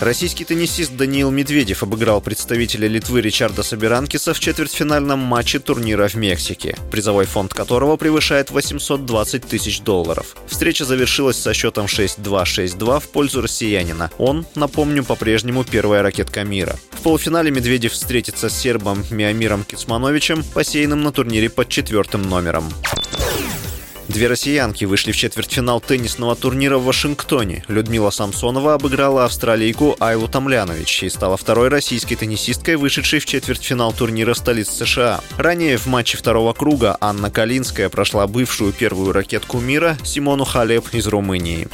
Российский теннисист Даниил Медведев обыграл представителя Литвы Ричарда Собиранкиса в четвертьфинальном матче турнира в Мексике, призовой фонд которого превышает 820 тысяч долларов. Встреча завершилась со счетом 6-2-6-2 в пользу россиянина. Он, напомню, по-прежнему первая ракетка мира. В полуфинале Медведев встретится с сербом Миамиром Кицмановичем, посеянным на турнире под четвертым номером. Две россиянки вышли в четвертьфинал теннисного турнира в Вашингтоне. Людмила Самсонова обыграла австралийку Айлу Тамлянович и стала второй российской теннисисткой, вышедшей в четвертьфинал турнира столиц США. Ранее в матче второго круга Анна Калинская прошла бывшую первую ракетку мира Симону Халеп из Румынии.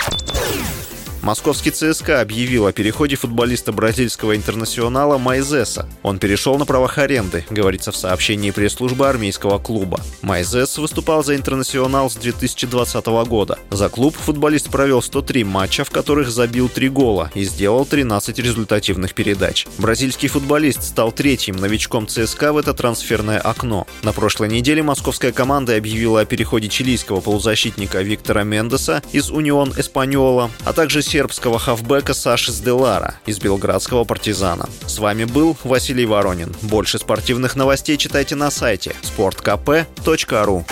Московский ЦСКА объявил о переходе футболиста бразильского интернационала Майзеса. Он перешел на правах аренды, говорится в сообщении пресс-службы армейского клуба. Майзес выступал за интернационал с 2020 года. За клуб футболист провел 103 матча, в которых забил 3 гола и сделал 13 результативных передач. Бразильский футболист стал третьим новичком ЦСКА в это трансферное окно. На прошлой неделе московская команда объявила о переходе чилийского полузащитника Виктора Мендеса из Унион Эспаньола, а также сербского хавбека Саши Сделара из белградского партизана. С вами был Василий Воронин. Больше спортивных новостей читайте на сайте sportkp.ru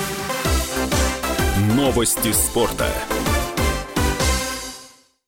Новости спорта.